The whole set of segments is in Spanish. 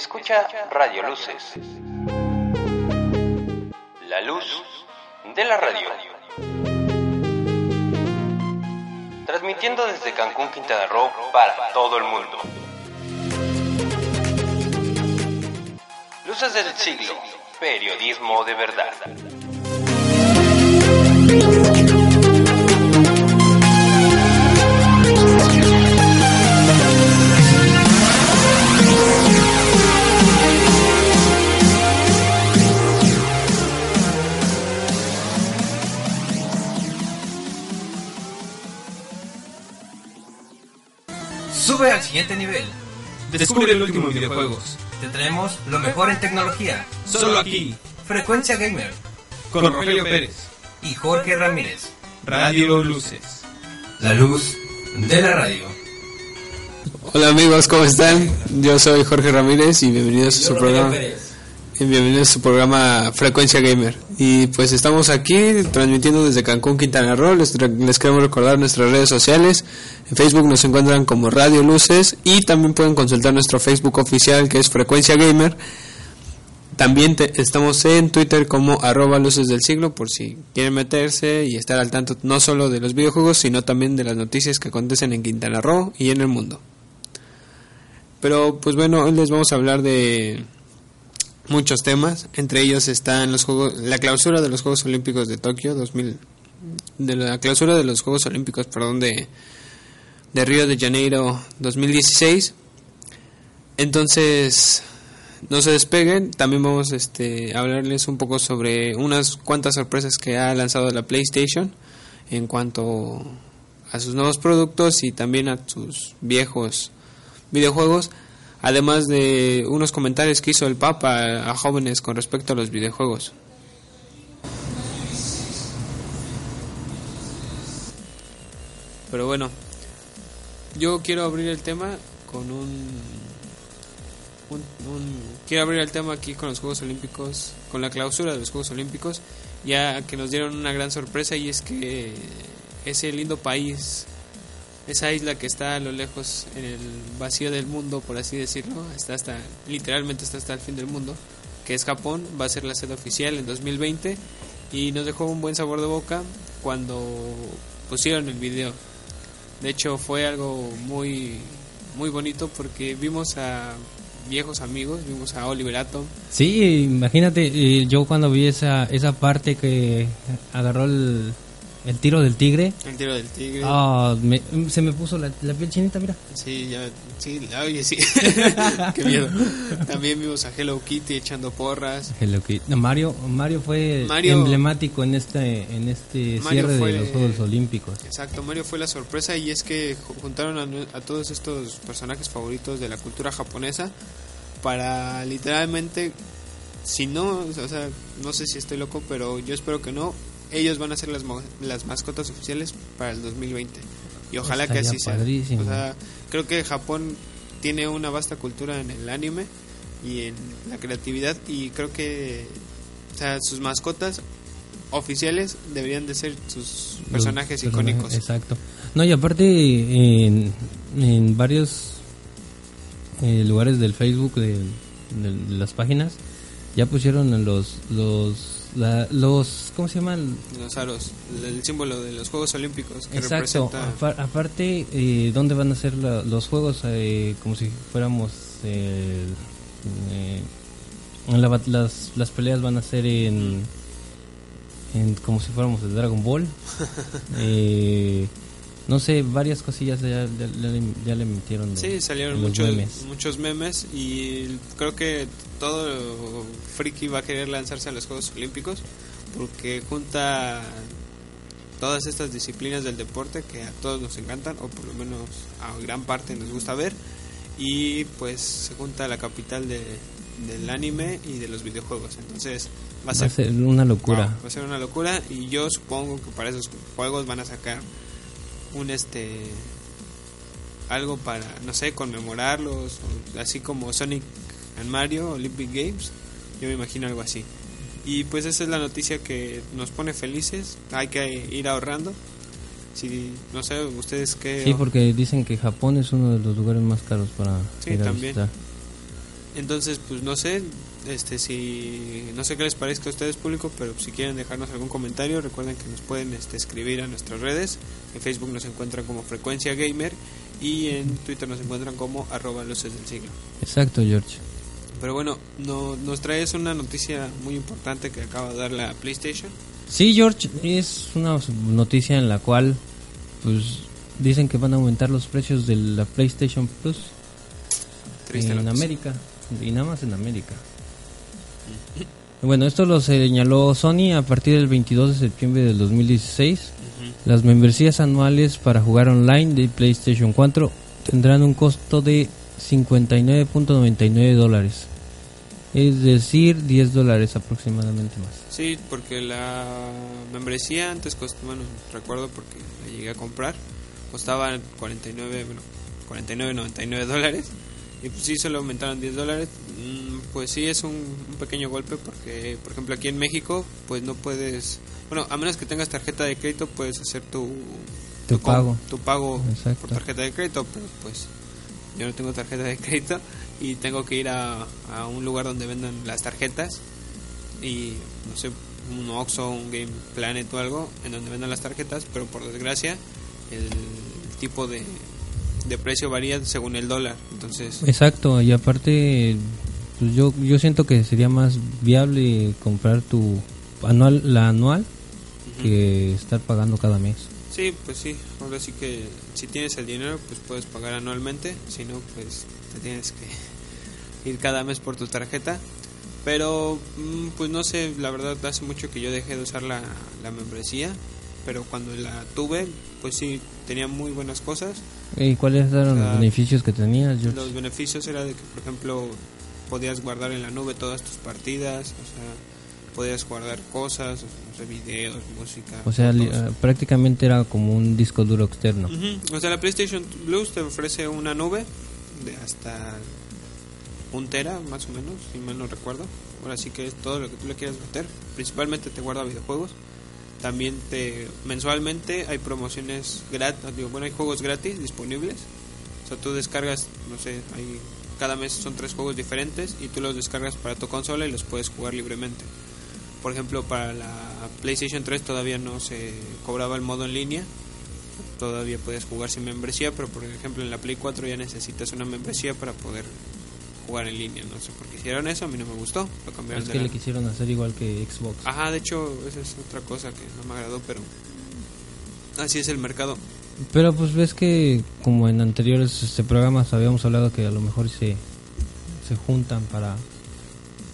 Escucha Radio Luces. La luz de la radio. Transmitiendo desde Cancún, Quintana Roo para todo el mundo. Luces del siglo. Periodismo de verdad. Sube al siguiente nivel. Descubre el último videojuegos. Te traemos lo mejor en tecnología. Solo aquí, Frecuencia Gamer con Rogelio Pérez. y Jorge Ramírez. Radio Luces. La luz de la radio. Hola amigos, ¿cómo están? Yo soy Jorge Ramírez y bienvenidos a su programa. Y bienvenidos a su programa Frecuencia Gamer. Y pues estamos aquí transmitiendo desde Cancún, Quintana Roo. Les, queremos recordar nuestras redes sociales. En Facebook nos encuentran como Radio Luces y también pueden consultar nuestro Facebook oficial que es Frecuencia Gamer. También te- estamos en Twitter como arroba luces del siglo por si quieren meterse y estar al tanto no solo de los videojuegos, sino también de las noticias que acontecen en Quintana Roo y en el mundo. Pero pues bueno, hoy les vamos a hablar de muchos temas, entre ellos están los juegos, la clausura de los Juegos Olímpicos de Tokio 2000 de la clausura de los Juegos Olímpicos, perdón, de de Río de Janeiro 2016. Entonces, no se despeguen, también vamos este, a hablarles un poco sobre unas cuantas sorpresas que ha lanzado la PlayStation en cuanto a sus nuevos productos y también a sus viejos videojuegos, además de unos comentarios que hizo el Papa a jóvenes con respecto a los videojuegos. Pero bueno, yo quiero abrir el tema con un, un, quiero abrir el tema aquí con los Juegos Olímpicos, con la clausura de los Juegos Olímpicos, ya que nos dieron una gran sorpresa y es que ese lindo país, esa isla que está a lo lejos en el vacío del mundo, por así decirlo, está hasta literalmente está hasta el fin del mundo, que es Japón, va a ser la sede oficial en 2020 y nos dejó un buen sabor de boca cuando pusieron el video. De hecho fue algo muy muy bonito porque vimos a viejos amigos, vimos a Oliver Atom, Sí, imagínate, eh, yo cuando vi esa, esa parte que agarró el, el tiro del tigre, el tiro del tigre. ah, me- se me puso la, la piel chinita, mira. Sí, ya, sí, oye, sí. Qué miedo. También vimos a Hello Kitty echando porras. Hello Kitty. No, Mario, Mario fue Mario- emblemático en este, en este Mario cierre fue- de los Juegos Olímpicos. Exacto, Mario fue la sorpresa y es que ju- juntaron a, a todos estos personajes favoritos de la cultura japonesa para literalmente, si no, o sea, no sé si estoy loco, pero yo espero que no, ellos van a ser las, las mascotas oficiales para el 2020 y ojalá que así sea. O sea, creo que Japón tiene una vasta cultura en el anime y en la creatividad y creo que o sea, sus mascotas oficiales deberían de ser sus Los personajes personajes, icónicos. Exacto. No, y aparte en, en varios eh, lugares del Facebook de, de- de las páginas ya pusieron los los la- los ¿cómo se llaman? Los aros, el símbolo de los Juegos Olímpicos que Exacto. representa Apar- aparte eh, dónde van a ser la- los juegos eh, como si fuéramos eh, eh, la las las peleas van a ser en en como si fuéramos de Dragon Ball. Eh, no sé, varias cosillas ya, ya- ya le, ya le metieron. Sí, salieron muchos memes. muchos memes y creo que todo friki va a querer lanzarse a los Juegos Olímpicos porque junta todas estas disciplinas del deporte que a todos nos encantan o por lo menos a gran parte nos gusta ver y pues se junta la capital de, del anime y de los videojuegos entonces va a Va a ser, una locura. Wow, va a ser una locura y yo supongo que para esos juegos van a sacar un este algo para no sé conmemorarlos así como Sonic and Mario Olympic Games yo me imagino algo así y pues esa es la noticia que nos pone felices hay que ir ahorrando si no sé ustedes qué Sí, porque dicen que Japón es uno de los lugares más caros para Sí, ir a también. visitar. Entonces, pues no sé, este si no sé qué les parezca a ustedes público, pero si quieren dejarnos algún comentario, recuerden que nos pueden este, escribir a nuestras redes. En Facebook nos encuentran como Frecuencia Gamer y en Twitter nos encuentran como arroba luces del siglo. Exacto, George. Pero bueno, no, nos traes una noticia muy importante que acaba de dar la PlayStation. Sí, George, es una noticia en la cual pues dicen que van a aumentar los precios de la PlayStation Plus Triste en noticia. América y nada más en América. Bueno, esto lo señaló Sony a partir del 22 de septiembre del 2016. Las membresías anuales para jugar online de PlayStation 4 tendrán un costo de 59.99 dólares. Es decir, 10 dólares aproximadamente más. Sí, porque la membresía antes costaba, bueno, recuerdo porque la llegué a comprar, costaba 49, bueno, 49.99 dólares y pues sí solo aumentaron 10 dólares. Mm, Pues sí es un, un pequeño golpe porque, por ejemplo, aquí en México, pues no puedes, bueno, a menos que tengas tarjeta de crédito, puedes hacer tu Tu pago. tu pago Exacto. por tarjeta de crédito, pero pues yo no tengo tarjeta de crédito y tengo que ir a, a un lugar donde vendan las tarjetas y no sé, un Oxxo, un Game Planet o algo en donde vendan las tarjetas, pero por desgracia el tipo de, de precio varía según el dólar, entonces Exacto, y aparte pues yo yo siento que sería más viable comprar tu anual la anual que estar pagando cada mes. Sí, pues sí, ahora sí que si tienes el dinero pues puedes pagar anualmente, si no pues te tienes que ir cada mes por tu tarjeta. Pero, mm, pues no sé, la verdad hace mucho que yo dejé de usar la, la membresía, pero cuando la tuve, pues sí, tenía muy buenas cosas. ¿Y cuáles eran los beneficios que tenías, George? Los beneficios era de que, por ejemplo, podías guardar en la nube todas tus partidas, o sea, podías guardar cosas, o sea, videos, música. O sea, ah, prácticamente era como un disco duro externo. O sea, la PlayStation Plus te ofrece una nube de hasta un tera, más o menos, si mal no recuerdo. Ahora sí que es todo lo que tú le quieras meter. Principalmente te guarda videojuegos. También te mensualmente hay promociones gratis, digo, bueno, hay juegos gratis disponibles. O sea, tú descargas, no sé, hay cada mes son tres juegos diferentes y tú los descargas para tu consola y los puedes jugar libremente. Por ejemplo, para la PlayStation 3 todavía no se cobraba el modo en línea, todavía puedes jugar sin membresía, pero por ejemplo en la Play 4 ya necesitas una membresía para poder jugar en línea. No sé por qué hicieron eso, a mí no me gustó. Lo cambiaron Es de que la- le quisieron hacer igual que Xbox. Ajá, de hecho, esa es otra cosa que no me agradó, pero así es el mercado. Pero pues ves que como en anteriores este, programas habíamos hablado que a lo mejor se, se juntan para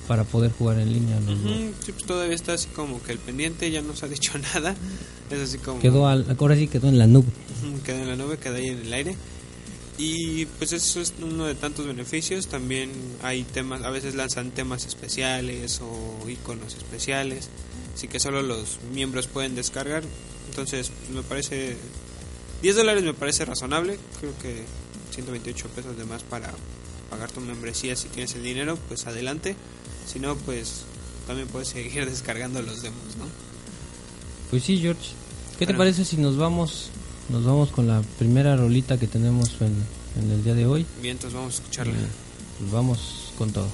para poder jugar en línea los dos. Ujú, sí, pues todavía está así como que el pendiente ya no se ha dicho nada. Es así como. Quedó al, ahora sí quedó en la nube. Ujú, queda en la nube, queda ahí en el aire. Y pues eso es uno de tantos beneficios. También hay temas, a veces lanzan temas especiales o iconos especiales. Así que solo los miembros pueden descargar. Entonces me parece... 10 dólares me parece razonable. Creo que 128 pesos de más para pagar tu membresía si tienes el dinero, pues adelante. Si no, pues también puedes seguir descargando los demos, ¿no? Pues sí, George. ¿Qué te parece si nos vamos nos vamos con la primera rolita que tenemos en, en el día de hoy? Bien, entonces vamos a escucharla. Pues vamos con todo.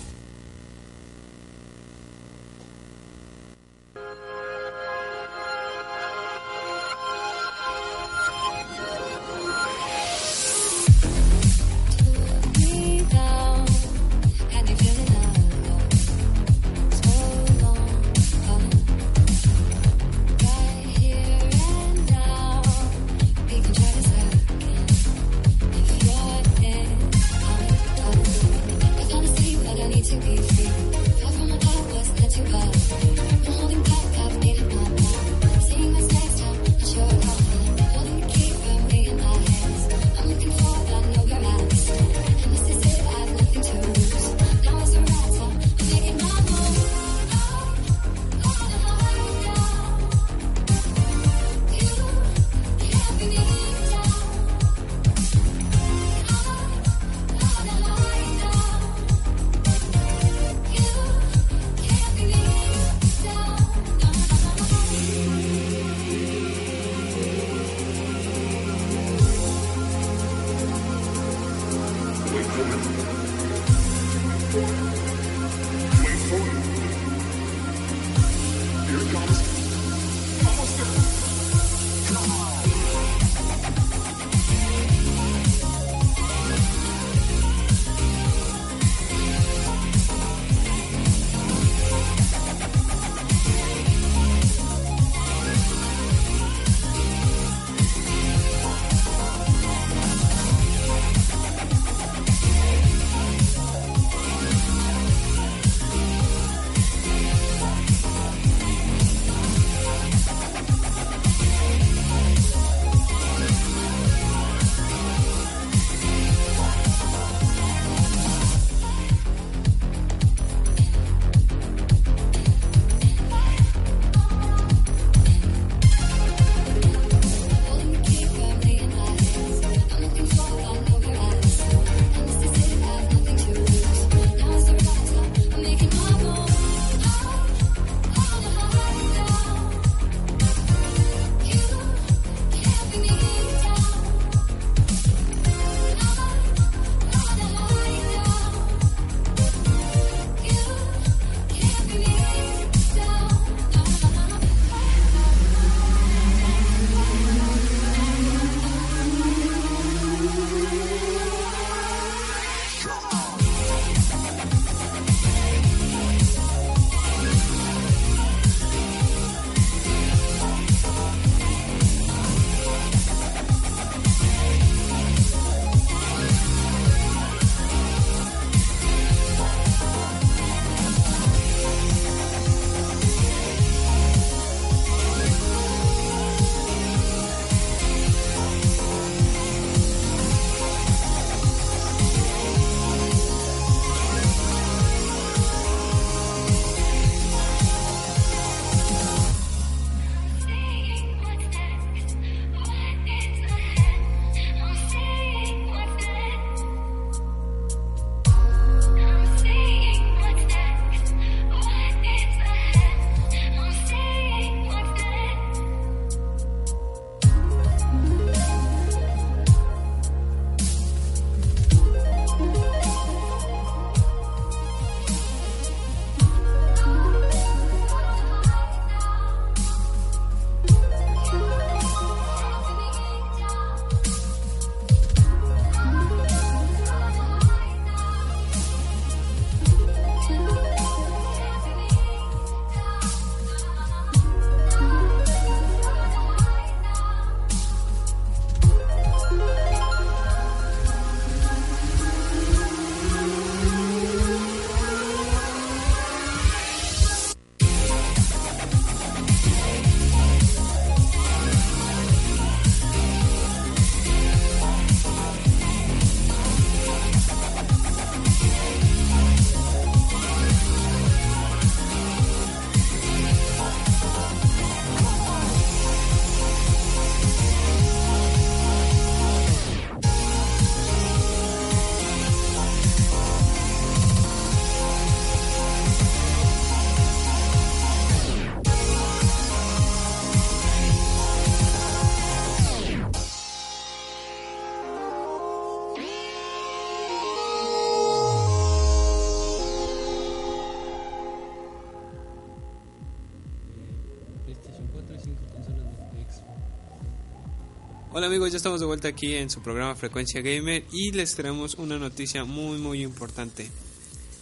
Hola amigos, ya estamos de vuelta aquí en su programa Frecuencia Gamer y les traemos una noticia muy muy importante.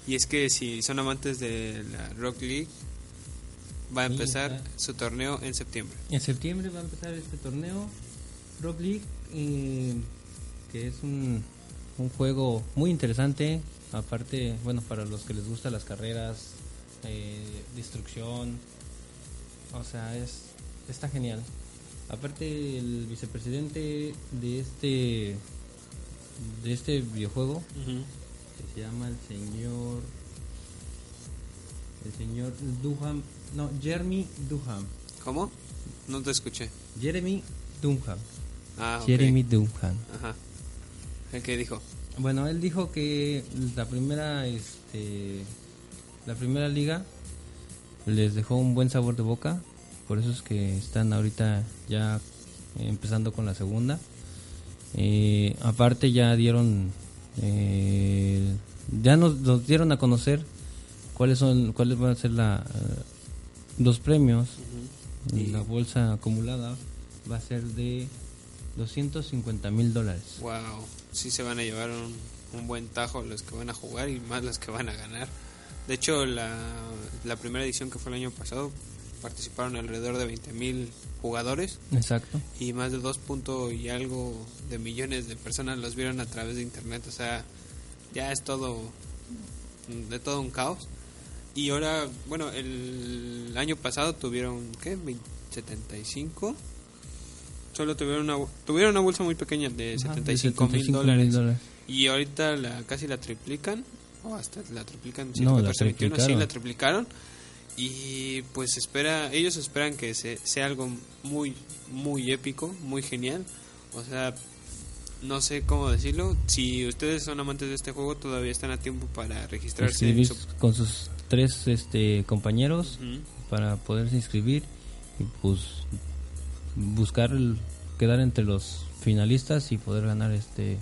Y es que si son amantes de la Rock League, va a Sí, empezar su torneo en septiembre. En septiembre va a empezar este torneo Rock League, eh, que es un, un juego muy interesante. Aparte, bueno, para los que les gustan las carreras, eh, destrucción, o sea, es está genial. Aparte, el vicepresidente de este de este videojuego que se llama el señor el señor Duham, no, Jeremy Duham. ¿Cómo? No te escuché. Jeremy Dunham. Ah. Jeremy Dunham. Ajá. ¿El que dijo? Bueno, él dijo que la primera, este, la primera liga les dejó un buen sabor de boca. Por eso es que están ahorita ya empezando con la segunda. Eh, aparte ya dieron, eh, ya nos, nos dieron a conocer cuáles son, cuáles van a ser la, eh, los premios. La bolsa acumulada va a ser de 250 mil dólares. Wow, sí se van a llevar un, un buen tajo los que van a jugar y más los que van a ganar. De hecho, la, la primera edición que fue el año pasado participaron alrededor de 20.000 jugadores Exacto. y más de 2 punto y algo de millones de personas los vieron a través de internet. O sea, ya es todo de todo un caos. Y ahora, bueno, el año pasado tuvieron, ¿qué? 20 75. Solo tuvieron una, tuvieron una bolsa muy pequeña de Ajá, 75 mil 75,000 dólares. dólares. Y ahorita la, casi la triplican. O hasta la triplican. No, la 114, 21, sí, la triplicaron. Y pues espera, ellos esperan que se, sea algo muy, muy épico, muy genial. O sea, no sé cómo decirlo. Si ustedes son amantes de este juego, todavía están a tiempo para registrarse. Inscribir con sus tres este, compañeros para poderse inscribir y pues buscar el- quedar entre los finalistas y poder ganar este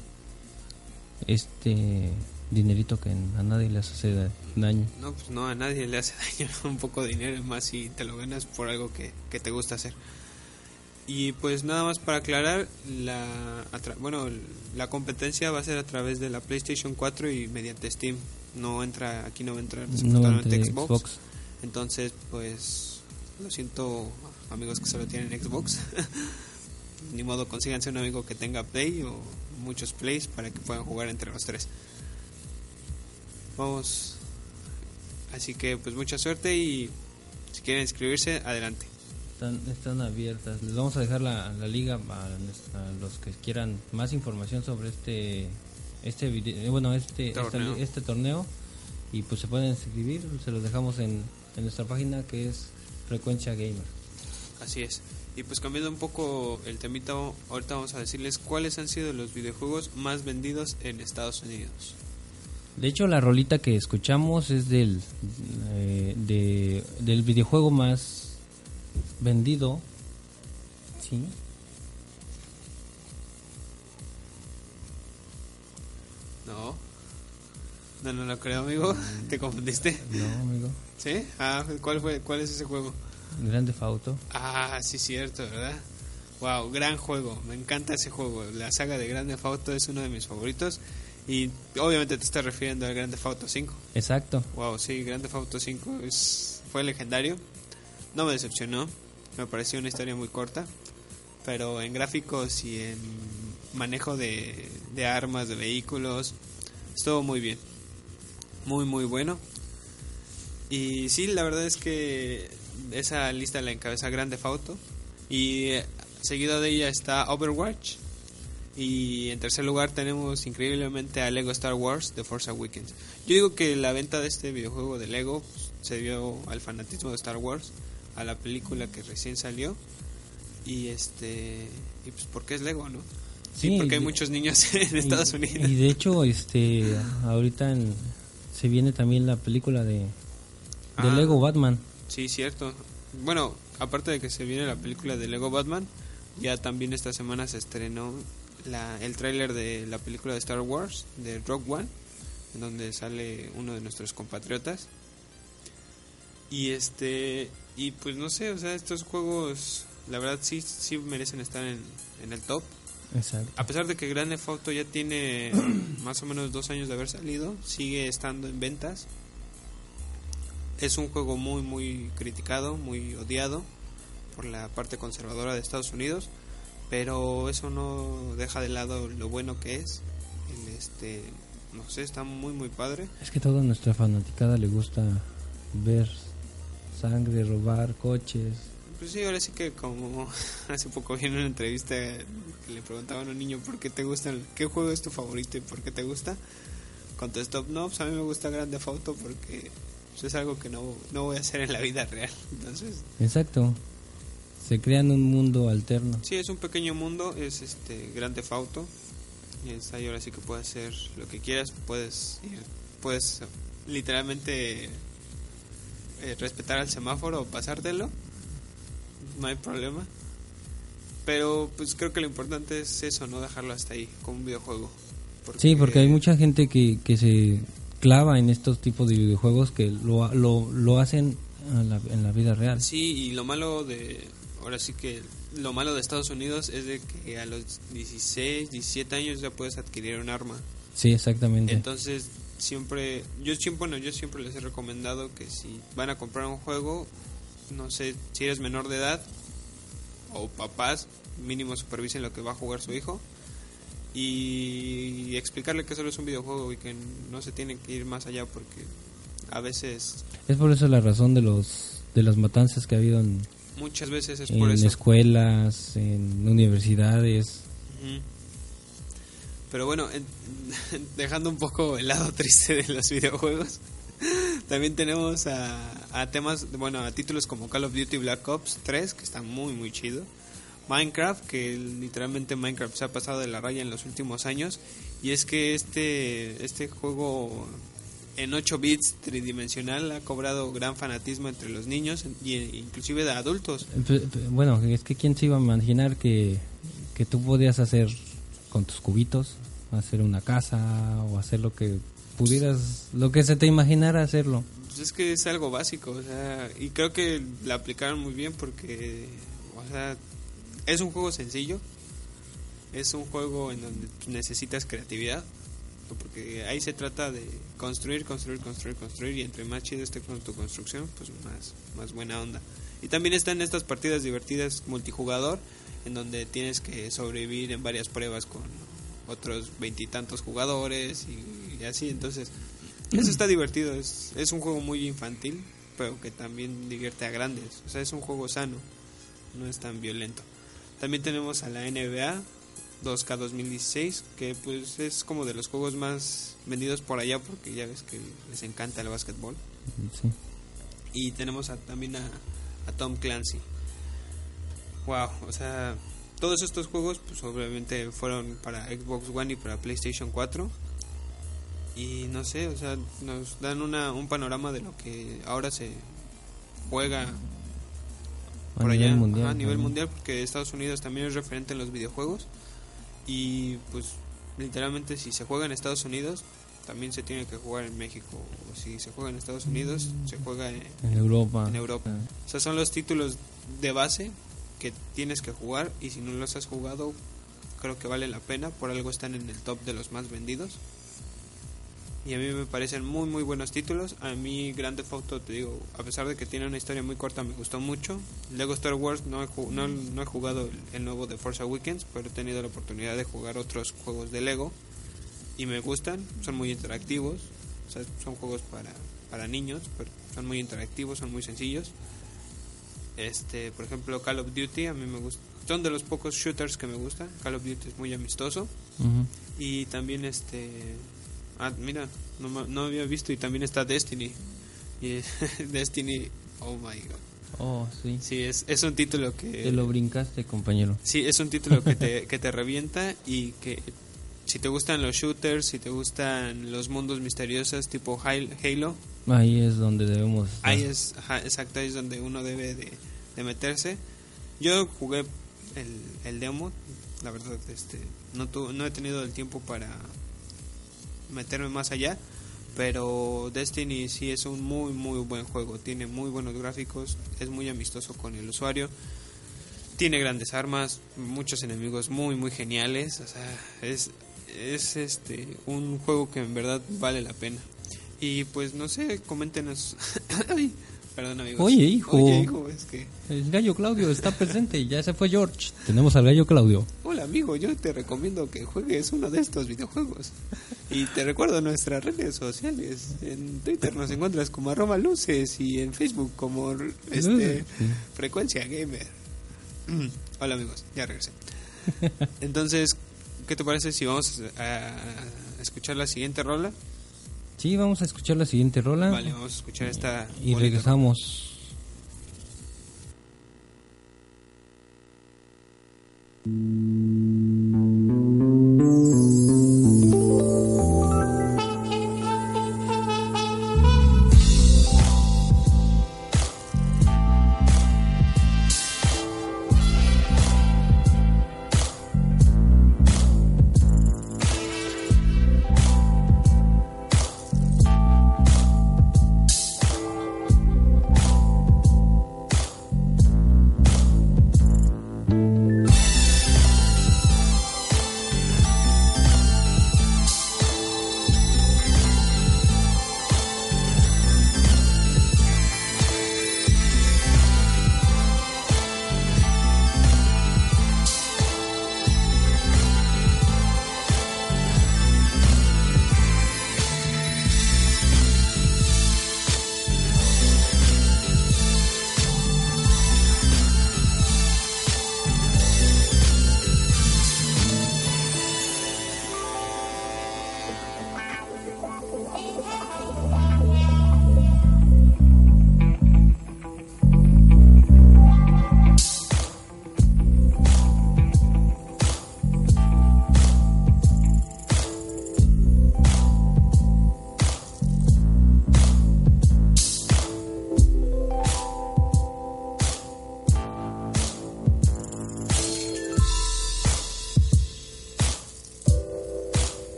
este dinerito que a nadie les hace da- daño. No, pues no, a nadie le hace daño un poco de dinero, más si te lo ganas por algo que, que te gusta hacer. Y pues nada más para aclarar, la bueno, la competencia va a ser a través de la PlayStation 4 y mediante Steam. No entra, aquí no va a entrar No. Xbox. Entonces, pues lo siento, amigos que solo tienen Xbox. Ni modo, consíganse un amigo que tenga Play o muchos Plays para que puedan jugar entre los tres. Vamos. Así que, pues mucha suerte y si quieren inscribirse, adelante. Están, están abiertas. Les vamos a dejar la, la liga a, los que quieran más información sobre este este vide- eh, bueno este Torneo. este torneo y pues se pueden inscribir. Se los dejamos en, en nuestra página que es Frecuencia Gamer. Así es. Y pues cambiando un poco el temita, ahorita vamos a decirles cuáles han sido los videojuegos más vendidos en Estados Unidos. De hecho, la rolita que escuchamos es del eh, de, del videojuego más vendido. Sí. No. No, no lo creo, amigo. ¿Te confundiste? No, amigo. ¿Sí? Ah, ¿cuál fue? ¿Cuál es ese juego? Grande Fauto. Ah, sí, cierto, ¿verdad? Wow, gran juego. Me encanta ese juego. La saga de Grande Auto es uno de mis favoritos. Y obviamente te estás refiriendo al Grande Auto 5. Exacto. Wow, sí, Grande Auto 5 es, fue legendario. No me decepcionó. Me pareció una historia muy corta. Pero en gráficos y en manejo de, de armas, de vehículos, estuvo muy bien. Muy, muy bueno. Y sí, la verdad es que esa lista la encabeza Grande Auto. Y eh, seguido de ella está Overwatch. Y en tercer lugar tenemos increíblemente a Lego Star Wars The Force Awakens. Yo digo que la venta de este videojuego de Lego pues, se debió al fanatismo de Star Wars, a la película que recién salió. Y este. Y pues porque es Lego, ¿no? Sí, Sí, porque hay muchos niños en Estados Unidos. Y de hecho, este, ahorita en- se viene también la película de, de Ah. Lego Batman. Sí, cierto. Bueno, aparte de que se viene la película de Lego Batman, ya también esta semana se estrenó la, el tráiler de la película de Star Wars, de Rogue One, en donde sale uno de nuestros compatriotas. Y este, y pues no sé, o sea, estos juegos, la verdad sí, sí merecen estar en, en el top. Exacto. A pesar de que Grand Theft Auto ya tiene más o menos dos años de haber salido, sigue estando en ventas. Es un juego muy, muy criticado, muy odiado por la parte conservadora de Estados Unidos, pero eso no deja de lado lo bueno que es. El, este, no sé, está muy, muy padre. Es que toda nuestra fanaticada le gusta ver sangre, robar coches. Pues sí, ahora sí que como hace poco vi en una entrevista que le preguntaban a un niño por qué te gustan, qué juego es tu favorito y por qué te gusta, contestó, no, pues a mí me gusta Grand Theft Auto porque pues, es algo que no, no voy a hacer en la vida real. Entonces, Exacto. Se crean un mundo alterno. sí, es un pequeño mundo, es este Grand Theft Auto y es ahí ahora sí que puedes hacer lo que quieras, puedes ir, puedes literalmente eh, respetar al semáforo o pasártelo, no hay problema. Pero pues creo que lo importante es eso, no dejarlo hasta ahí, como un videojuego. Sí, porque hay mucha gente que, que se clava en estos tipos de videojuegos que lo, lo, lo hacen a la- en la vida real. Sí, y lo malo de... Ahora sí que lo malo de Estados Unidos es de que a los 16, 17 años ya puedes adquirir un arma. Sí, exactamente. Entonces, siempre, yo siempre, bueno, yo siempre les he recomendado que si van a comprar un juego, no sé, si eres menor de edad o papás, mínimo supervisen lo que va a jugar su hijo y explicarle que solo es un videojuego y que no se tiene que ir más allá porque a veces, Es por eso la razón de los de las matanzas que ha habido en, muchas veces es en por eso. escuelas, en universidades. Pero bueno, en- dejando un poco el lado triste de los videojuegos, también tenemos a, a temas, bueno, a títulos como Call of Duty Black Ops 3, que está muy, muy chido. Minecraft, que literalmente Minecraft se ha pasado de la raya en los últimos años. Y es que este, este juego en 8 bits tridimensional ha cobrado gran fanatismo entre los niños y inclusive de adultos. Bueno, es que quién se iba a imaginar que, que tú podías hacer con tus cubitos, hacer una casa o hacer lo que pudieras, lo que se te imaginara hacerlo. Pues es que es algo básico, o sea, y creo que la aplicaron muy bien porque, o sea, es un juego sencillo, es un juego en donde necesitas creatividad, porque ahí se trata de construir, construir, construir, construir, y entre más chido esté con tu construcción, pues más, más buena onda. Y también están estas partidas divertidas multijugador, en donde tienes que sobrevivir en varias pruebas con otros veintitantos jugadores y, y así, entonces eso está divertido, es, es un juego muy infantil, pero que también divierte a grandes. O sea, es un juego sano, no es tan violento. También tenemos a la NBA 2K 2016, que pues es como de los juegos más vendidos por allá porque ya ves que les encanta el básquetbol. Sí. Y tenemos a- también a, a Tom Clancy. Wow, o sea, todos estos juegos pues obviamente fueron para Xbox One y para PlayStation 4. Y no sé, o sea, nos dan una, un panorama de lo que ahora se juega A por nivel allá, mundial. ajá, a nivel mundial, porque Estados Unidos también es referente en los videojuegos. Y pues literalmente si se juega en Estados Unidos, también se tiene que jugar en México. O si se juega en Estados Unidos, se juega en, En Europa. en Europa. Ah, O sea, son los títulos de base que tienes que jugar y si no los has jugado, creo que vale la pena. Por algo están en el top de los más vendidos. Y a mí me parecen muy muy buenos títulos. A mí Grand Theft Auto, te digo, a pesar de que tiene una historia muy corta, me gustó mucho. Lego Star Wars no he, no, no he jugado el, nuevo de Forza Weekends, pero he tenido la oportunidad de jugar otros juegos de Lego. Y me gustan, son muy interactivos. O sea, son juegos para, para niños, pero son muy interactivos, son muy sencillos. Este, por ejemplo, Call of Duty, a mí me gusta. Son de los pocos shooters que me gustan. Call of Duty es muy amistoso. Y también este... Ah, mira, no, no había visto. Y también está Destiny. Y Destiny, oh my god. Oh, sí. Sí, es, es un título que... Te lo brincaste, compañero. Sí, es un título que te, que te revienta y que si te gustan los shooters, si te gustan los mundos misteriosos tipo Hal- Halo, Ahí es donde debemos. estar. ahí es, ajá, exacto, ahí es donde uno debe de, de meterse. Yo jugué el, el demo, la verdad, este, no, tu- no he tenido el tiempo para meterme más allá, pero Destiny sí es un muy muy buen juego, tiene muy buenos gráficos, es muy amistoso con el usuario. tiene grandes armas, muchos enemigos muy muy geniales, o sea, es es este un juego que en verdad vale la pena. Y pues no sé, coméntenos. Perdón amigos. Oye, hijo. Oye, hijo, es que El gallo Claudio está presente, ya se fue George. Tenemos al gallo Claudio. Hola amigo, yo te recomiendo que juegues uno de estos videojuegos. Y te recuerdo nuestras redes sociales. En Twitter nos encuentras como arroba luces y en Facebook como este, frecuencia gamer. Hola amigos, ya regresé. Entonces, ¿qué te parece si vamos a escuchar la siguiente rola? Sí, vamos a escuchar la siguiente rola Vale, vamos a escuchar esta. y bonita regresamos.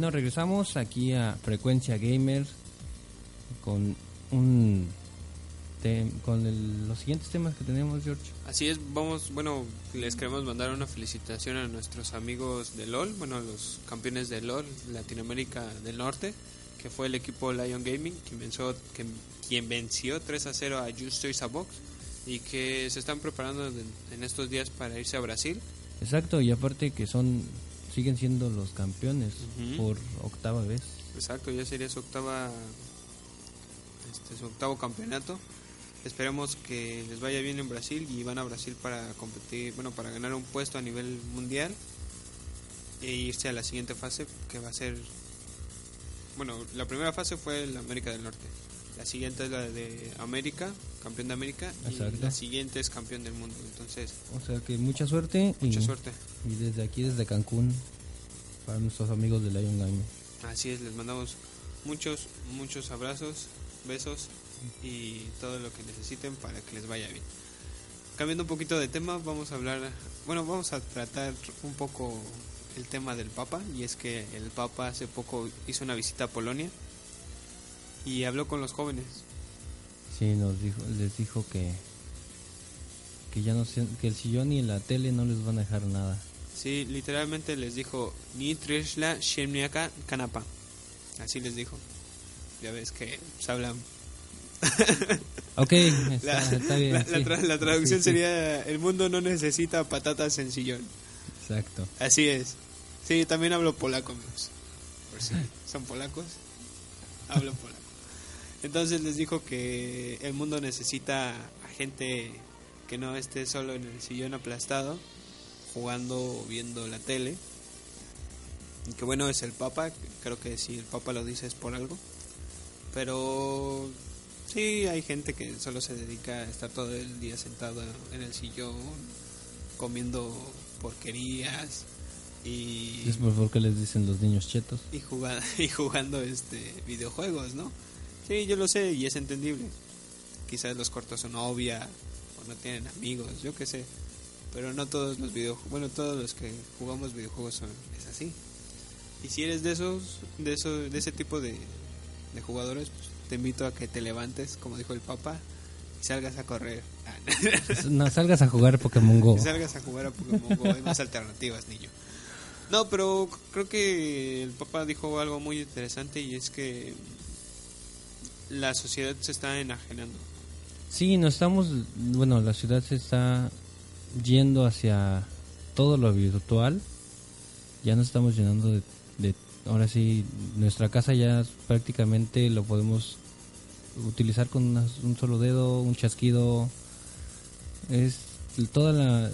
Bueno, regresamos aquí a Frecuencia Gamer con un con el- los siguientes temas que tenemos, George. Así es, vamos, bueno, les queremos mandar una felicitación a nuestros amigos de LOL, bueno, a los campeones de LOL Latinoamérica del Norte, que fue el equipo Lion Gaming, quien venció, que- quien venció 3 a 0 a Just Toys a Box y que se están preparando en, en estos días para irse a Brasil. Exacto, y aparte que son siguen siendo los campeones por octava vez. Exacto, ya sería su octava este, su octavo campeonato. Esperemos que les vaya bien en Brasil y van a Brasil para competir, bueno, para ganar un puesto a nivel mundial e irse a la siguiente fase que va a ser bueno, la primera fase fue la América del Norte. La siguiente es la de América, campeón de América y la siguiente es campeón del mundo. Entonces, O sea que mucha suerte y, mucha suerte. y desde aquí desde Cancún para nuestros amigos de Lion Gaming. Así es, les mandamos muchos, muchos abrazos, besos y todo lo que necesiten para que les vaya bien. Cambiando un poquito de tema, vamos a hablar, bueno, vamos a tratar un poco el tema del Papa y es que el Papa hace poco hizo una visita a Polonia y habló con los jóvenes. Sí, nos dijo, les dijo que que ya no se- que el sillón y la tele no les van a dejar nada. Sí, literalmente les dijo, ni trishla shemniaka kanapa. Así les dijo. Ya ves que se hablan Ok, está, La, está bien. la- la sí. tra- la traducción Sí, sí, sería: El mundo no necesita patatas en sillón. Exacto. Así es. Sí, también hablo polaco, amigos. Por si son polacos, hablo polaco. Entonces les dijo que el mundo necesita a gente que no esté solo en el sillón aplastado, jugando o viendo la tele. Y que bueno, es el Papa. Creo que si el Papa lo dice es por algo. Pero sí, hay gente que solo se dedica a estar todo el día sentado en el sillón, comiendo porquerías y, Es por porque les dicen los niños chetos. y jugando, y jugando este videojuegos, ¿no? Sí, yo lo sé y es entendible. Quizás los cortos son obvia o no tienen amigos, yo qué sé. Pero no todos los videojuegos, bueno, todos los que jugamos videojuegos son es así. Y si eres de esos de esos de ese tipo de, de jugadores, pues, te invito a que te levantes, como dijo el Papa, y salgas a correr. Ah, No salgas a jugar Pokémon Go. salgas a jugar a Pokémon Go. Hay más alternativas, niño. No, pero creo que el Papa dijo algo muy interesante y es que la sociedad se está enajenando. Sí, nos estamos, bueno, la ciudad se está yendo hacia todo lo virtual. Ya nos estamos llenando de, de- ahora sí, nuestra casa ya prácticamente lo podemos utilizar con una- un solo dedo, un chasquido. Es toda la,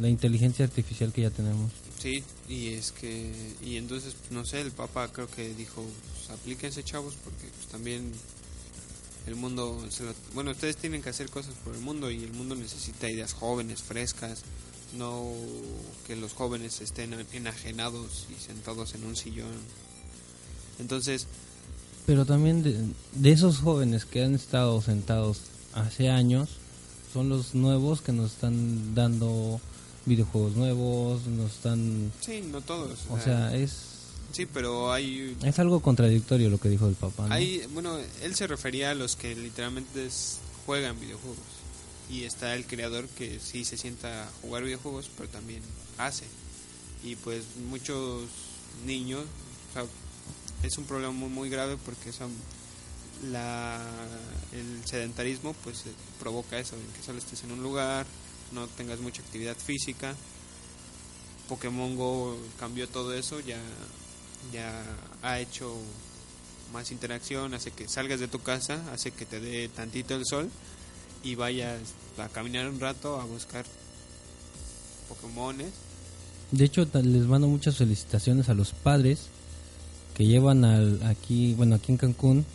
la inteligencia artificial que ya tenemos. Sí, y es que, y entonces, no sé, el Papa creo que dijo, pues, aplíquense chavos porque pues, también el mundo, se lo- bueno, ustedes tienen que hacer cosas por el mundo y el mundo necesita ideas jóvenes, frescas, no que los jóvenes estén enajenados y sentados en un sillón. Entonces, Pero también de, de esos jóvenes que han estado sentados hace años, son los nuevos que nos están dando videojuegos nuevos, nos están... sí, no todos. O sea, es, sí, pero hay es algo contradictorio lo que dijo el papá. ¿no? Hay, bueno, él se refería a los que literalmente es- juegan videojuegos. Y está el creador que sí se sienta a jugar videojuegos, pero también hace. Y pues muchos niños, o sea, es un problema muy, muy grave porque son la, el sedentarismo pues eh, provoca eso, en que solo estés en un lugar, no tengas mucha actividad física. Pokémon Go cambió todo eso, ya, ya ha hecho más interacción, hace que salgas de tu casa, hace que te dé tantito el sol y vayas a caminar un rato a buscar Pokémones. De hecho, les mando muchas felicitaciones a los padres que llevan al, aquí, bueno, aquí en Cancún,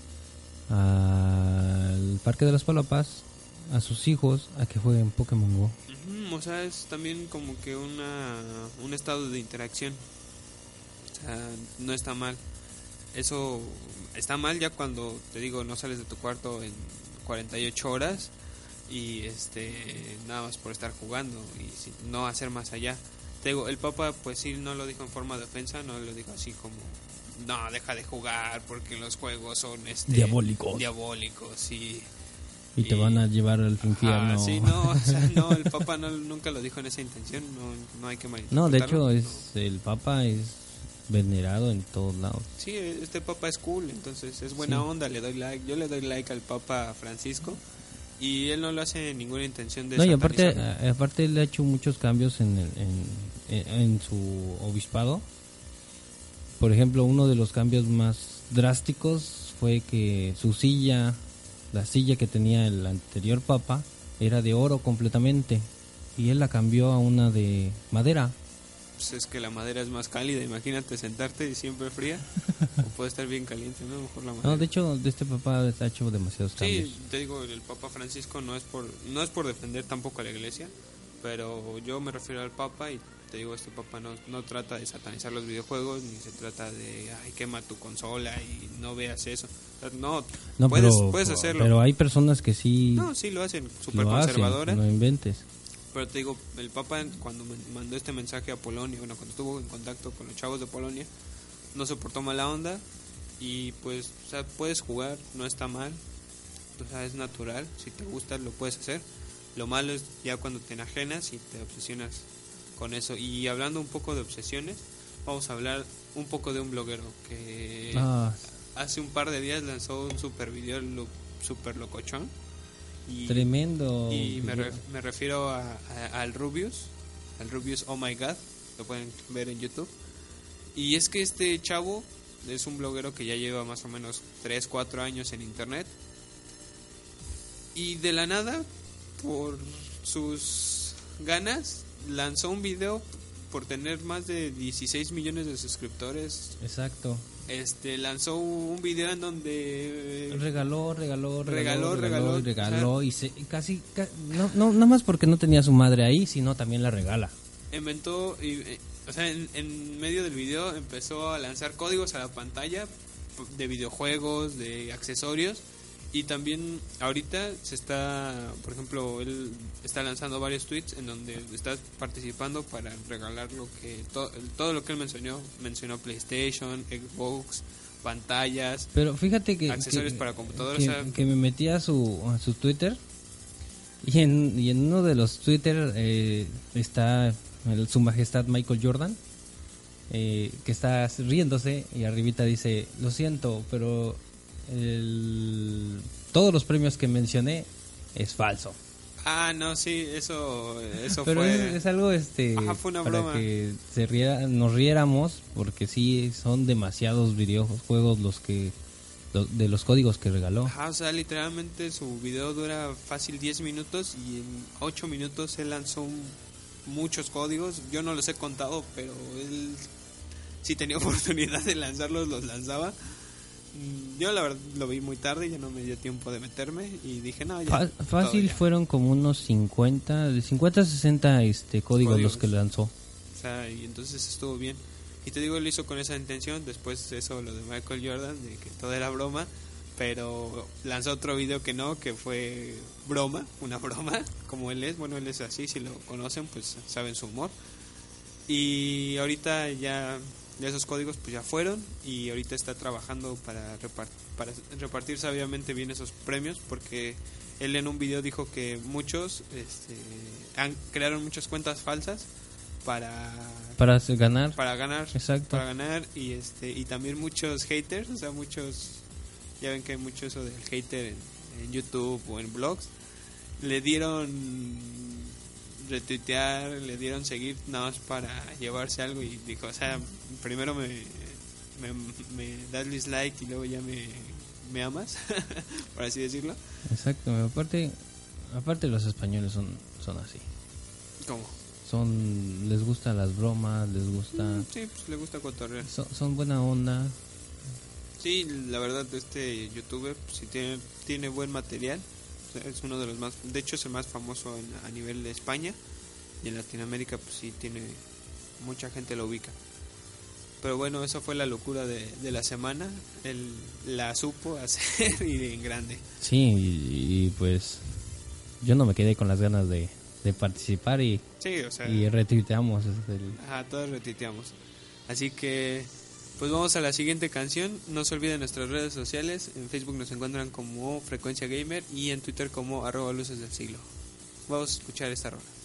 al Parque de las Palapas, a sus hijos a que jueguen Pokémon Go. O sea, es también como que una, un estado de interacción. Sea, no está mal. Eso está mal ya cuando, te digo, no sales de tu cuarto en 48 horas y este nada más por estar jugando y no hacer más allá. Te digo, el Papa pues sí no lo dijo en forma de ofensa, no lo dijo así como no, deja de jugar porque los juegos son este Diabólicos. diabólicos y Y te Y- van a llevar al Ah, infierno. sí, no, o sea, no, el Papa no, nunca lo dijo en esa intención, no, no hay que No, de hecho, es el Papa es venerado en todos lados. Sí, este Papa es cool, entonces es buena Sí. onda, le doy like, yo le doy like al Papa Francisco y él no lo hace en ninguna intención de No, y aparte, a- aparte él ha hecho muchos cambios en, el- en, en- en su obispado. Por ejemplo, uno de los cambios más drásticos fue que su silla, la silla que tenía el anterior papa, era de oro completamente. Y él la cambió a una de madera. Pues es que la madera es más cálida, imagínate sentarte y siempre fría, o puede estar bien caliente, ¿no? Mejor la madera. No, de hecho, de este papá ha hecho demasiados cambios. Sí, te digo, el Papa Francisco no es por no es por defender tampoco a la iglesia, pero yo me refiero al Papa y te digo, este Papa no, no trata de satanizar los videojuegos, ni se trata de, ay, quema tu consola y no veas eso. No, No, puedes, pero, puedes hacerlo. pero hay personas que sí no, sí lo hacen, súper conservadoras. no inventes. Pero te digo, el Papa cuando mandó este mensaje a Polonia, bueno, cuando estuvo en contacto con los chavos de Polonia, no se portó mala onda y pues, o sea, puedes jugar, no está mal, o sea, es natural, si te gusta lo puedes hacer. Lo malo es ya cuando te enajenas y te obsesionas con eso. Y hablando un poco de obsesiones, vamos a hablar un poco de un bloguero que Ah, hace un par de días lanzó un super video, lo súper locochón. Y, Tremendo. y me, re- me refiero a, a- al Rubius, al Rubius Oh My God, lo pueden ver en YouTube. Y es que este chavo es un bloguero que ya lleva más o menos 3, 4 años en internet. Y de la nada, por sus ganas, lanzó un video por tener más de 16 millones de suscriptores. Exacto. Este lanzó un video en donde eh, Regaló, regaló, Regaló, regaló, regaló, y regaló o sea- y se, casi, ca- no, no, nada más porque no tenía su madre ahí, sino también la regala. inventó, y, eh, o sea, en, en medio del video empezó a lanzar códigos a la pantalla de videojuegos, de accesorios y también ahorita se está, por ejemplo, él está lanzando varios tweets en donde está participando para regalar lo que to- todo lo que él mencionó, mencionó PlayStation, Xbox, pantallas, Pero fíjate que... Accesorios que- para computadora, Que, o sea- que me metí a su, a su Twitter y en, y en uno de los Twitter eh, está el- su majestad Michael Jordan eh, que está riéndose y arribita dice, lo siento, pero el- todos los premios que mencioné es falso. Ah, no, sí, eso, eso Pero fue. es, es algo este Ajá, fue una para broma. que se riera- nos riéramos porque sí son demasiados videojuegos los que de los códigos que regaló. Ajá, o sea, literalmente su video dura fácil 10 minutos y en 8 minutos él lanzó un- muchos códigos. Yo no los he contado, pero él, si tenía oportunidad de lanzarlos, los lanzaba. Yo la verdad lo vi muy tarde, ya no me dio tiempo de meterme y dije, no, ya. Fácil ya. fueron como unos 50, de 50 a 60 este códigos, Códigos. los que lanzó. O sea, y entonces estuvo bien. Y te digo, lo hizo con esa intención. Después de eso, lo de Michael Jordan, de que todo era broma. Pero lanzó otro video que no, que fue broma, una broma, como él es. Bueno, él es así, si lo conocen, pues saben su humor. Y ahorita ya, ya esos códigos pues ya fueron. Y ahorita está trabajando para, repar- para repartir sabiamente bien esos premios. Porque él en un video dijo que muchos este, han, crearon muchas cuentas falsas para Para ganar. para ganar Exacto. para ganar y este y también muchos haters o sea muchos ya ven que hay mucho eso del hater en, en YouTube o en blogs le dieron retuitear le dieron seguir nada más para llevarse algo y dijo o sea primero me me, me das dislike y luego ya me, me amas por así decirlo Exacto, aparte aparte los españoles son son así. como Son les gustan las bromas, les gusta sí pues le gusta cotorrear son, son buena onda. Sí, la verdad, este youtuber pues, sí tiene, tiene buen material. Es uno de los más, de hecho es el más famoso en- a nivel de España y en Latinoamérica pues sí tiene, mucha gente lo ubica. Pero bueno, esa fue la locura de, de la semana. Él la supo hacer y en grande. Sí, y, y, pues yo no me quedé con las ganas de, de participar y, Sí, o sea, y retuiteamos el- ajá, todos retuiteamos. Así que, pues vamos a la siguiente canción. No se olviden nuestras redes sociales. En Facebook nos encuentran como Frecuencia Gamer y en Twitter como arroba luces del siglo. Vamos a escuchar esta rola.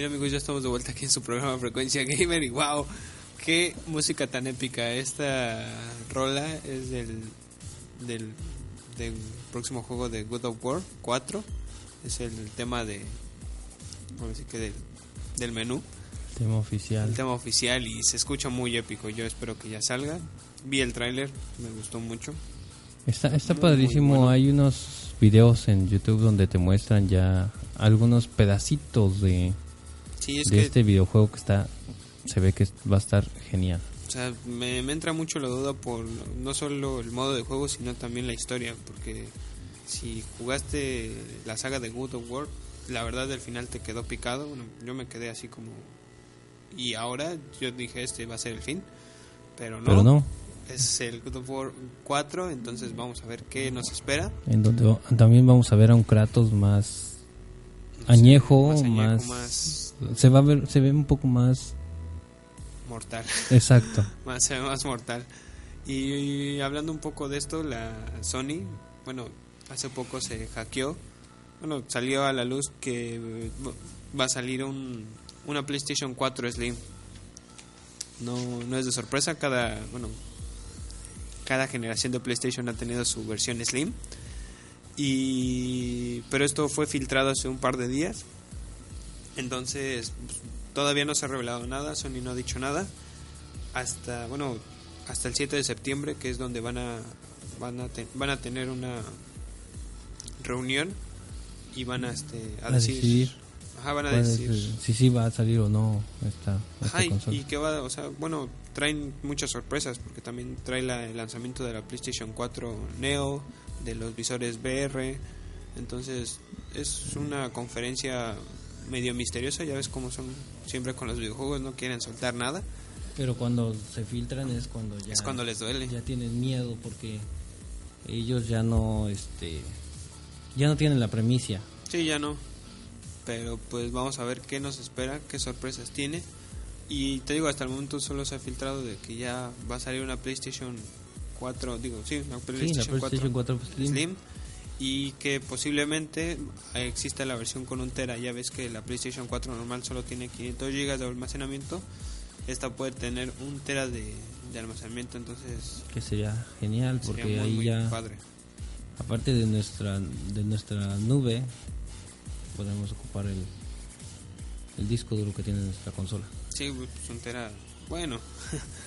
Bien amigos, ya estamos de vuelta aquí en su programa Frecuencia Gamer y wow, qué música tan épica. Esta rola es del, del, del próximo juego de God of War 4. Es el tema de, bueno, que del, del menú, Tema oficial. el tema oficial y se escucha muy épico. Yo espero que ya salga. Vi el tráiler, me gustó mucho. Está, está Muy, padrísimo. muy bueno. Hay unos videos en YouTube donde te muestran ya algunos pedacitos de, Sí, es de que este videojuego que está. Se ve que va a estar genial. O sea, me, me entra mucho la duda por no solo el modo de juego, sino también la historia, porque si jugaste la saga de God of War, la verdad al final te quedó picado, bueno, yo me quedé así como... Y ahora yo dije, este va a ser el fin, pero no, Pero no, es el God of War 4, entonces vamos a ver qué nos espera. en donde también vamos a ver a un Kratos más añejo, más añejo, más, más se va a ver, se ve un poco más mortal. exacto. más, se ve más mortal. Y, hablando un poco de esto, la Sony, bueno, hace poco se hackeó, bueno, salió a la luz que va a salir un, una PlayStation 4 Slim. No, no es de sorpresa, cada, bueno, cada generación de PlayStation ha tenido su versión Slim. Y, pero esto fue filtrado hace un par de días. Entonces, pues, todavía no se ha revelado nada, Sony no ha dicho nada. Hasta bueno hasta el 7 de septiembre que es donde van a van a, te- van a tener una reunión y van a este a, A decir, decidir ajá van a es decir si sí va a salir o no esta, esta ajá, y, consola. y que va o sea bueno traen muchas sorpresas porque también trae la- el lanzamiento de la PlayStation 4 Neo de los visores VR entonces es una conferencia medio misteriosa ya ves cómo son siempre con los videojuegos no quieren soltar nada Pero cuando se filtran es cuando ya es cuando les duele ya tienen miedo porque ellos ya no este ya no tienen la premicia. Sí, ya no. Pero pues vamos a ver qué nos espera, qué sorpresas tiene. Y te digo, hasta el momento solo se ha filtrado de que ya va a salir una PlayStation 4, digo, sí, una Sí, PlayStation, la PlayStation 4, 4 Slim. Slim. Y que posiblemente exista la versión con un tera. Ya ves que la PlayStation 4 normal solo tiene 500 GB de almacenamiento. Esta puede tener un tera de, de almacenamiento, entonces que sería genial porque sería muy, ahí muy ya padre. aparte de nuestra de nuestra nube podemos ocupar el el disco duro que tiene nuestra consola. Sí, pues un tera, bueno,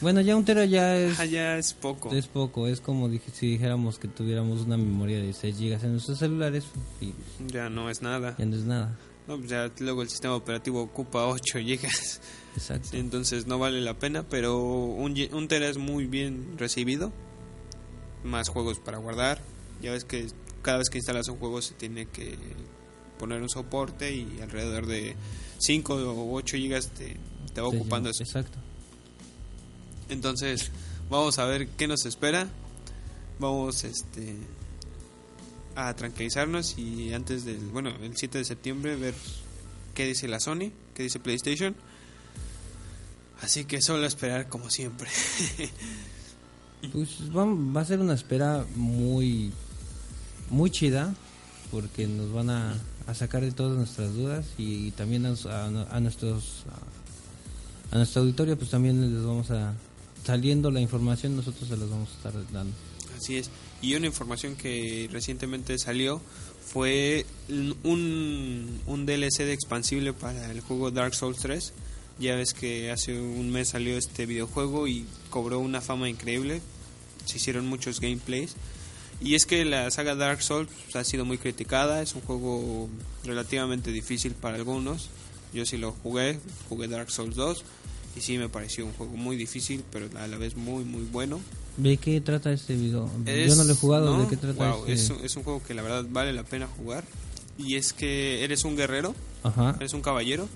Bueno, ya un tera ya es ah, ya es poco. es poco, es como dije, si dijéramos que tuviéramos una memoria de 6 GB en nuestros celulares y Ya no es nada. ya no es nada. No, pues ya luego el sistema operativo ocupa 8 GB, Exacto. entonces no vale la pena, pero un, un tera es muy bien recibido, más juegos para guardar, ya ves que cada vez que instalas un juego se tiene que poner un soporte y alrededor de 5 o 8 GB te, te va Sí, ocupando sí, eso. Exacto. Entonces, vamos a ver qué nos espera. Vamos este a tranquilizarnos y antes del, bueno, el 7 de septiembre ver qué dice la Sony, qué dice PlayStation. Así que solo esperar como siempre. Pues va, va a ser una espera muy muy chida porque nos van a, a sacar de todas nuestras dudas y también a, a- a nuestros a, nuestro auditorio pues también les vamos a saliendo la información nosotros se las vamos a estar dando. Así es. Y una información que recientemente salió fue un, un DLC de expansible para el juego Dark Souls 3. Ya ves que hace un mes salió este videojuego y cobró una fama increíble. Se hicieron muchos gameplays. Y es que la saga Dark Souls ha sido muy criticada. Es un juego relativamente difícil para algunos. Yo sí lo jugué, jugué Dark Souls 2. Y sí me pareció un juego muy difícil, pero a la vez muy, muy bueno. ¿De qué trata este video? Yo Es- no lo he jugado, ¿no? ¿de qué trata Wow, este? es, un, es un juego que la verdad vale la pena jugar. Y es que eres un guerrero, Ajá. eres un caballero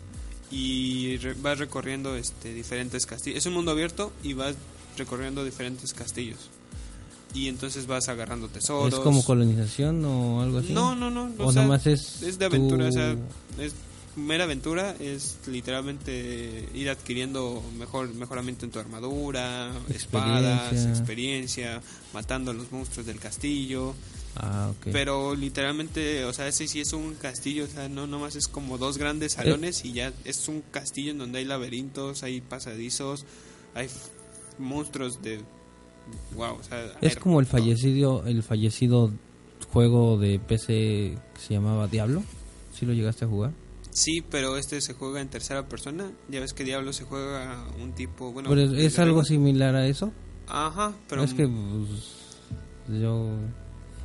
y re- vas recorriendo este diferentes castillos. Es un mundo abierto y vas recorriendo diferentes castillos. Y entonces vas agarrando tesoros. ¿Es como colonización o algo así? No, no, no. O sea, nomás es es de aventura, tu- o sea, es mera aventura, es literalmente ir adquiriendo mejor mejoramiento en tu armadura, espadas, Experiencia. matando a los monstruos del castillo. Ah, ok. Pero literalmente, o sea, ese sí es un castillo, o sea, no nomás es como dos grandes salones y ya es un castillo en donde hay laberintos, hay pasadizos, hay monstruos de wow, o sea, es hay- como el fallecido, el fallecido juego de PC que se llamaba Diablo. ¿Sí lo llegaste a jugar? Sí, pero este se juega en tercera persona. Ya ves que Diablo se juega un tipo, bueno, Pero es, algo similar a eso. Ajá, pero es que pues, yo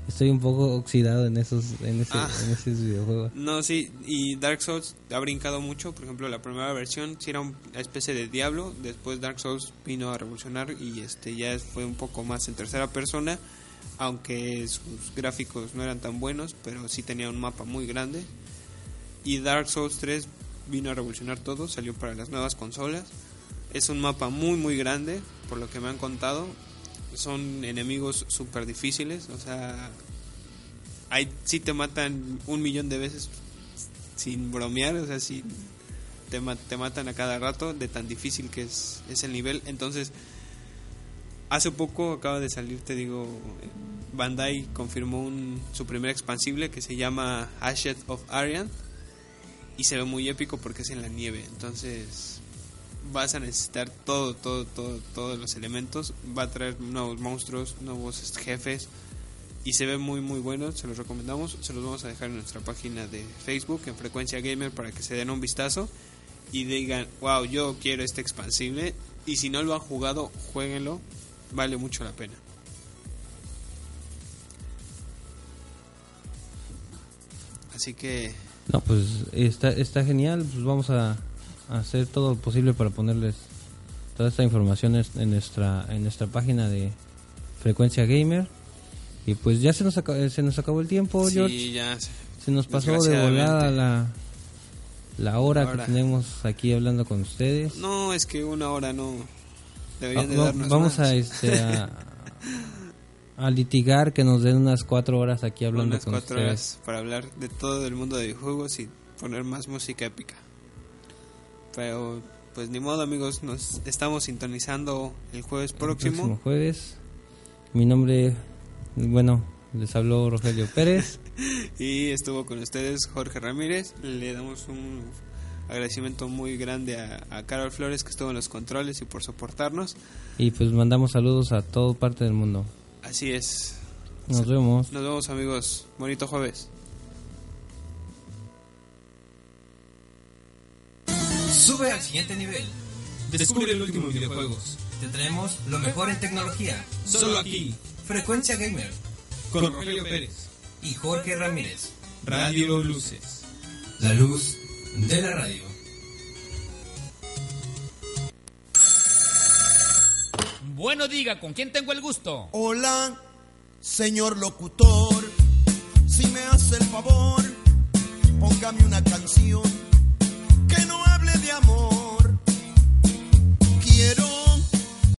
estoy un poco oxidado en esos en, ese, Ah. en esos videojuegos. No, sí, y Dark Souls ha brincado mucho. Por ejemplo, la primera versión sí era una especie de Diablo. Después Dark Souls vino a revolucionar y este ya fue un poco más en tercera persona. Aunque sus gráficos no eran tan buenos, pero sí tenía un mapa muy grande. Y Dark Souls 3 vino a revolucionar todo, salió para las nuevas consolas. Es un mapa muy, muy grande, por lo que me han contado. Son enemigos súper difíciles, o sea, ahí sí te matan un millón de veces sin bromear, o sea, sí te, ma- te matan a cada rato de tan difícil que es, es el nivel. Entonces, hace poco acaba de salir, te digo, Bandai confirmó un, su primer expansible que se llama Ashes of Arian y se ve muy épico porque es en la nieve. Entonces, vas a necesitar todo, todo, todo, todos los elementos. Va a traer nuevos monstruos, nuevos jefes y se ve muy muy bueno, se los recomendamos, se los vamos a dejar en nuestra página de Facebook en Frecuencia Gamer para que se den un vistazo y digan, wow, yo quiero este expansible y si no lo han jugado, jueguenlo, vale mucho la pena. Así que No, pues está, está genial. Pues vamos a, a hacer todo lo posible para ponerles toda esta información en nuestra en nuestra página de Frecuencia Gamer. Y pues ya se nos acabó, se nos acabó el tiempo, George. sí, ya se- Se nos pasó de volada la, la hora Hora. que tenemos aquí hablando con ustedes. No, es que una hora no deberían de Va- va- darnos vamos más. a, este, a, a litigar que nos den unas cuatro horas aquí hablando unas con cuatro ustedes. horas para hablar de todo el mundo de videojuegos y poner más música épica. Pero pues ni modo amigos, nos estamos sintonizando el jueves El próximo. jueves. Mi nombre, bueno, les habló Rogelio Pérez. y estuvo con ustedes Jorge Ramírez. Le damos un agradecimiento muy grande a, a Carol Flores que estuvo en los controles y por soportarnos. Y pues mandamos saludos a toda parte del mundo. Así es. Nos vemos. Nos vemos amigos. Bonito jueves. Sube al siguiente nivel. Descubre el último videojuegos. Te traemos lo mejor en tecnología. Solo aquí, Frecuencia Gamer con Rogelio Pérez. y Jorge Ramírez. Radio Luces. La luz de la radio. Bueno, diga, ¿con quién tengo el gusto? Hola, señor locutor, si me hace el favor, póngame una canción que no hable de amor. Quiero